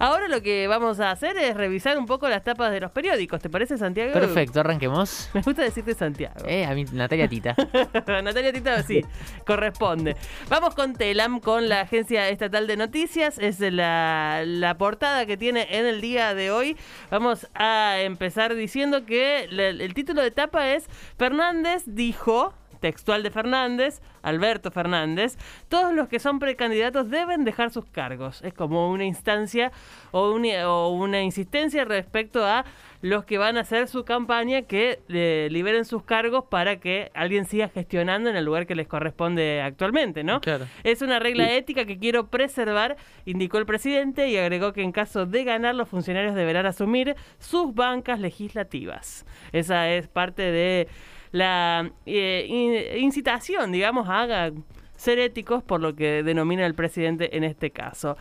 Ahora lo que vamos a hacer es revisar un poco las tapas de los periódicos. ¿Te parece, Santiago? Perfecto, arranquemos. Me gusta decirte Santiago. Eh, a mí, Natalia Tita. Natalia Tita, sí, corresponde. Vamos con Telam, con la Agencia Estatal de Noticias. Es la, la portada que tiene en el día de hoy. Vamos a empezar diciendo que el, el título de tapa es Fernández dijo textual de Fernández, Alberto Fernández, todos los que son precandidatos deben dejar sus cargos. Es como una instancia o una, o una insistencia respecto a los que van a hacer su campaña que eh, liberen sus cargos para que alguien siga gestionando en el lugar que les corresponde actualmente, ¿no? Claro. Es una regla ética que quiero preservar, indicó el presidente y agregó que en caso de ganar los funcionarios deberán asumir sus bancas legislativas. Esa es parte de la eh, incitación, digamos, a ser éticos por lo que denomina el presidente en este caso.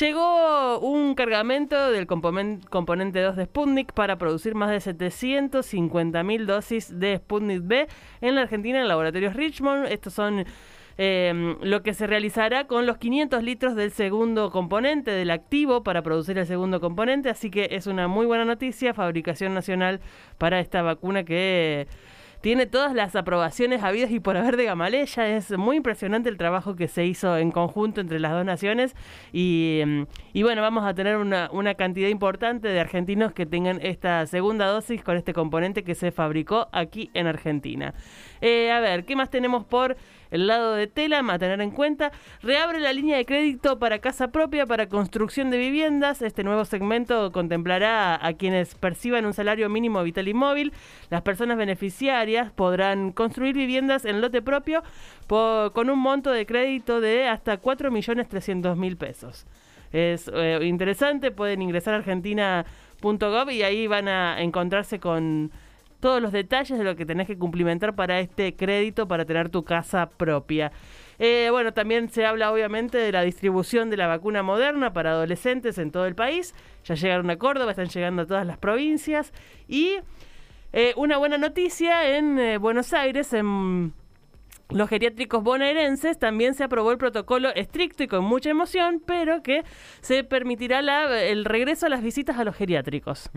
Llegó un cargamento del componente 2 de Sputnik para producir más de 750.000 dosis de Sputnik B en la Argentina en laboratorios Richmond. Estos son eh, lo que se realizará con los 500 litros del segundo componente, del activo, para producir el segundo componente. Así que es una muy buena noticia, fabricación nacional para esta vacuna que tiene todas las aprobaciones habidas y por haber de Gamaleya. Es muy impresionante el trabajo que se hizo en conjunto entre las dos naciones y, mm, bueno, vamos a tener una, una, cantidad importante de argentinos que tengan esta segunda dosis con este componente que se fabricó aquí en Argentina. Eh, a ver, ¿qué más tenemos por el lado de Telam a tener en cuenta. Reabre la línea de crédito para casa propia, para construcción de viviendas. Este nuevo segmento contemplará a quienes perciban un salario mínimo vital y móvil. Las personas beneficiarias podrán construir viviendas en lote propio con un monto de crédito de hasta 4.300.000 pesos. Es eh, interesante, pueden ingresar a argentina.gov y ahí van a encontrarse con todos los detalles de lo que tenés que cumplimentar para este crédito para tener tu casa propia. Eh, bueno, también se habla obviamente de la distribución de la vacuna moderna para adolescentes en todo el país. Ya llegaron a Córdoba, están llegando a todas las provincias. Y eh, una buena noticia en eh, Buenos Aires, en los geriátricos bonaerenses también se aprobó el protocolo estricto y con mucha emoción, pero que se permitirá el regreso a las visitas a los geriátricos.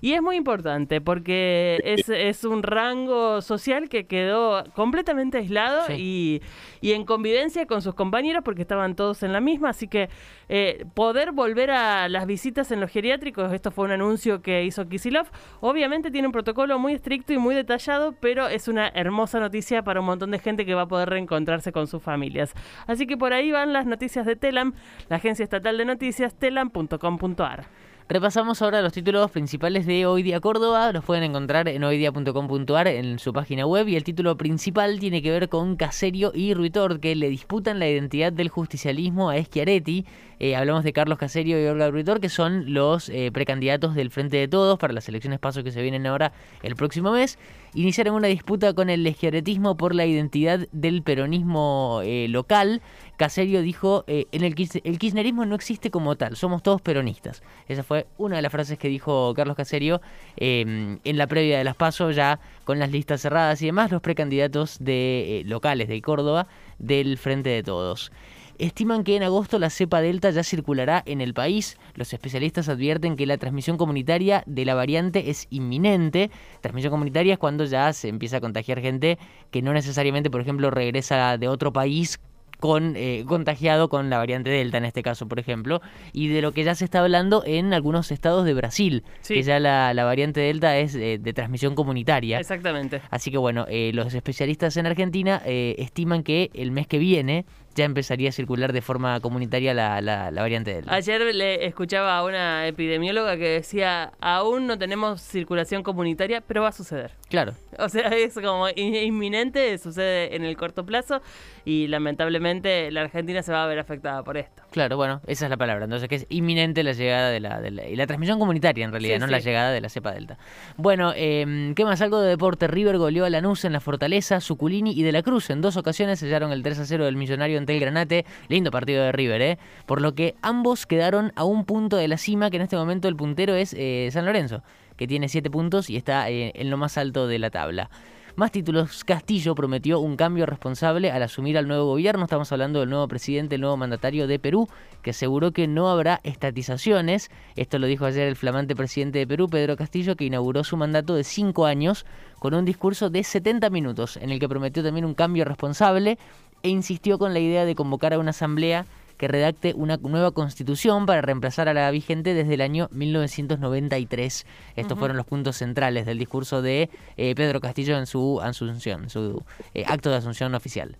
Y es muy importante porque es, un rango social que quedó completamente aislado y, en convivencia con sus compañeros porque estaban todos en la misma, así que eh, poder volver a las visitas en los geriátricos, esto fue un anuncio que hizo Kisilov, obviamente tiene un protocolo muy estricto y muy detallado, pero es una hermosa noticia para un montón de gente que va a poder reencontrarse con sus familias. Así que por ahí van las noticias de Telam, la agencia estatal de noticias, telam.com.ar. Repasamos ahora los títulos principales de Hoy Día Córdoba. Los pueden encontrar en hoydia.com.ar en su página web. Y el título principal tiene que ver con Caserio y Ruitor, que le disputan la identidad del justicialismo a Schiaretti. Eh, hablamos de Carlos Caserio y Olga Ruitor, que son los eh, precandidatos del Frente de Todos para las elecciones paso que se vienen ahora el próximo mes. Iniciaron una disputa con el esquiaretismo por la identidad del peronismo eh, local. Caserio dijo, en el, kirchnerismo no existe como tal, somos todos peronistas. Esa fue una de las frases que dijo Carlos Caserio em, en la previa de las PASO, ya con las listas cerradas y demás, los precandidatos de, locales de Córdoba del Frente de Todos. Estiman que en agosto la cepa delta ya circulará en el país. Los especialistas advierten que la transmisión comunitaria de la variante es inminente. Transmisión comunitaria es cuando ya se empieza a contagiar gente que no necesariamente, por ejemplo, regresa de otro país con eh, contagiado con la variante Delta en este caso, por ejemplo, y de lo que ya se está hablando en algunos estados de Brasil, que ya la, variante Delta es eh, de transmisión comunitaria. Exactamente. Así que bueno, eh, los especialistas en Argentina estiman que el mes que viene ya empezaría a circular de forma comunitaria la, la, variante Delta. Ayer le escuchaba a una epidemióloga que decía, aún no tenemos circulación comunitaria, pero va a suceder. Claro. O sea, es como inminente, sucede en el corto plazo y lamentablemente la Argentina se va a ver afectada por esto. Claro, bueno, esa es la palabra. Entonces, que es inminente la llegada de la, de la, y la transmisión comunitaria en realidad, no la llegada de la cepa delta. Bueno, eh, ¿qué más? Algo de deporte. River goleó a Lanús en la Fortaleza, Suculini y De la Cruz. En dos ocasiones sellaron el 3 a 0 del Millonario ante el Granate. Lindo partido de River, ¿eh? Por lo que ambos quedaron a un punto de la cima, que en este momento el puntero es eh, San Lorenzo, que tiene 7 puntos y está eh, en lo más alto de la tabla. Más títulos, Castillo prometió un cambio responsable al asumir al nuevo gobierno. Estamos hablando del nuevo presidente, el nuevo mandatario de Perú, que aseguró que no habrá estatizaciones. Esto lo dijo ayer el flamante presidente de Perú, Pedro Castillo, que inauguró su mandato de cinco años con un discurso de 70 minutos, en el que prometió también un cambio responsable e insistió con la idea de convocar a una asamblea que redacte una nueva constitución para reemplazar a la vigente desde el año 1993. Estos fueron los puntos centrales del discurso de eh, Pedro Castillo en su asunción, su eh, acto de asunción oficial.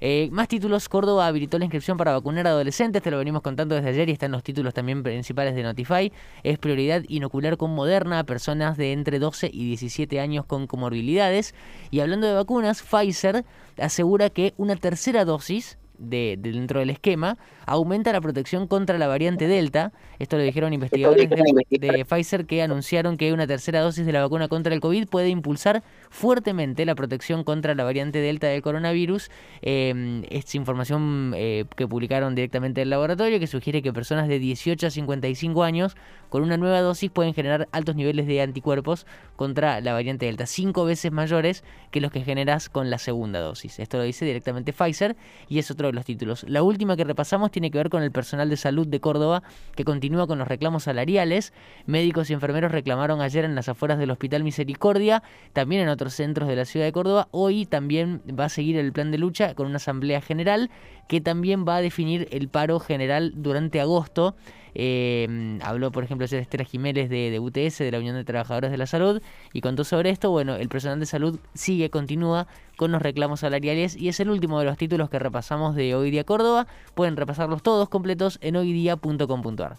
Eh, más títulos, Córdoba habilitó la inscripción para vacunar a adolescentes, te lo venimos contando desde ayer y están los títulos también principales de Notify. Es prioridad inocular con Moderna a personas de entre 12 y 17 años con comorbilidades. Y hablando de vacunas, Pfizer asegura que una tercera dosis de, dentro del esquema aumenta la protección contra la variante Delta. Esto lo dijeron investigadores de, Pfizer que anunciaron que una tercera dosis de la vacuna contra el COVID puede impulsar fuertemente la protección contra la variante Delta del coronavirus. Eh, es información eh, que publicaron directamente del laboratorio que sugiere que personas de 18 a 55 años con una nueva dosis pueden generar altos niveles de anticuerpos contra la variante Delta, cinco veces mayores que los que generas con la segunda dosis. Esto lo dice directamente Pfizer y es otro de los títulos. La última que repasamos tiene que ver con el personal de salud de Córdoba que continúa con los reclamos salariales. Médicos y enfermeros reclamaron ayer en las afueras del Hospital Misericordia, también en otros centros de la ciudad de Córdoba. Hoy también va a seguir el plan de lucha con una asamblea general que también va a definir el paro general durante agosto. Eh, habló, por ejemplo, Estela Jiménez de, UTS, de la Unión de Trabajadores de la Salud, y contó sobre esto. Bueno, el personal de salud sigue, continúa con los reclamos salariales y es el último de los títulos que repasamos de Hoy Día Córdoba. Pueden repasarlos todos completos en hoydia.com.ar.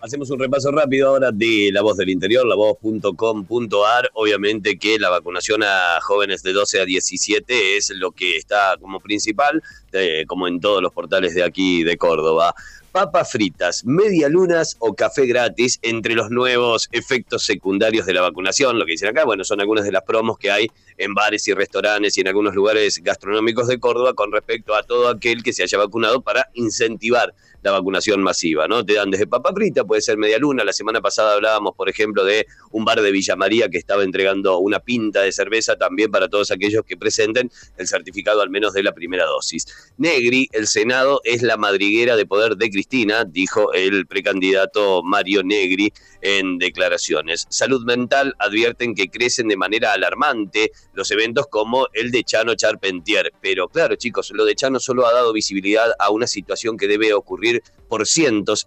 Hacemos un repaso rápido ahora de La Voz del Interior, lavoz.com.ar. Obviamente que la vacunación a jóvenes de 12 a 17 es lo que está como principal, eh, como en todos los portales de aquí de Córdoba papas fritas, media lunas o café gratis entre los nuevos efectos secundarios de la vacunación. Lo que dicen acá, bueno, son algunas de las promos que hay en bares y restaurantes y en algunos lugares gastronómicos de Córdoba con respecto a todo aquel que se haya vacunado para incentivar la vacunación masiva, ¿no? Te dan desde papa frita, puede ser media luna. La semana pasada hablábamos, por ejemplo, de un bar de Villa María que estaba entregando una pinta de cerveza también para todos aquellos que presenten el certificado al menos de la primera dosis. Negri, el Senado es la madriguera de poder de Cristina, dijo el precandidato Mario Negri en declaraciones. Salud mental advierten que crecen de manera alarmante los eventos como el de Chano Charpentier. Pero claro, chicos, lo de Chano solo ha dado visibilidad a una situación que debe ocurrir decir,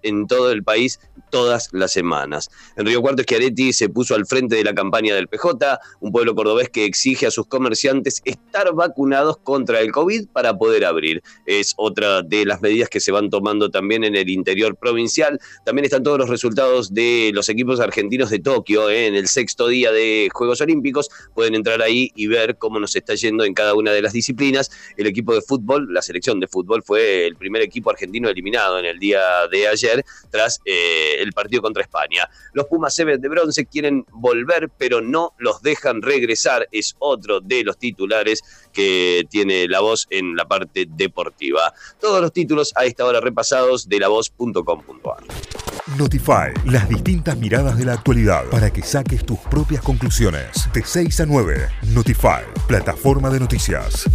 en todo el país todas las semanas. En Río Cuarto Schiaretti se puso al frente de la campaña del PJ, un pueblo cordobés que exige a sus comerciantes estar vacunados contra el COVID para poder abrir. Es otra de las medidas que se van tomando también en el interior provincial. También están todos los resultados de los equipos argentinos de Tokio ¿eh? en el sexto día de Juegos Olímpicos. Pueden entrar ahí y ver cómo nos está yendo en cada una de las disciplinas. El equipo de fútbol, la selección de fútbol, fue el primer equipo argentino eliminado en el día de ayer tras eh, el partido contra España. Los Pumas Seven de bronce quieren volver, pero no los dejan regresar. Es otro de los titulares que tiene la voz en la parte deportiva. Todos los títulos a esta hora repasados de lavoz.com.ar. Notify, las distintas miradas de la actualidad para que saques tus propias conclusiones. De 6 a 9, Notify, plataforma de noticias.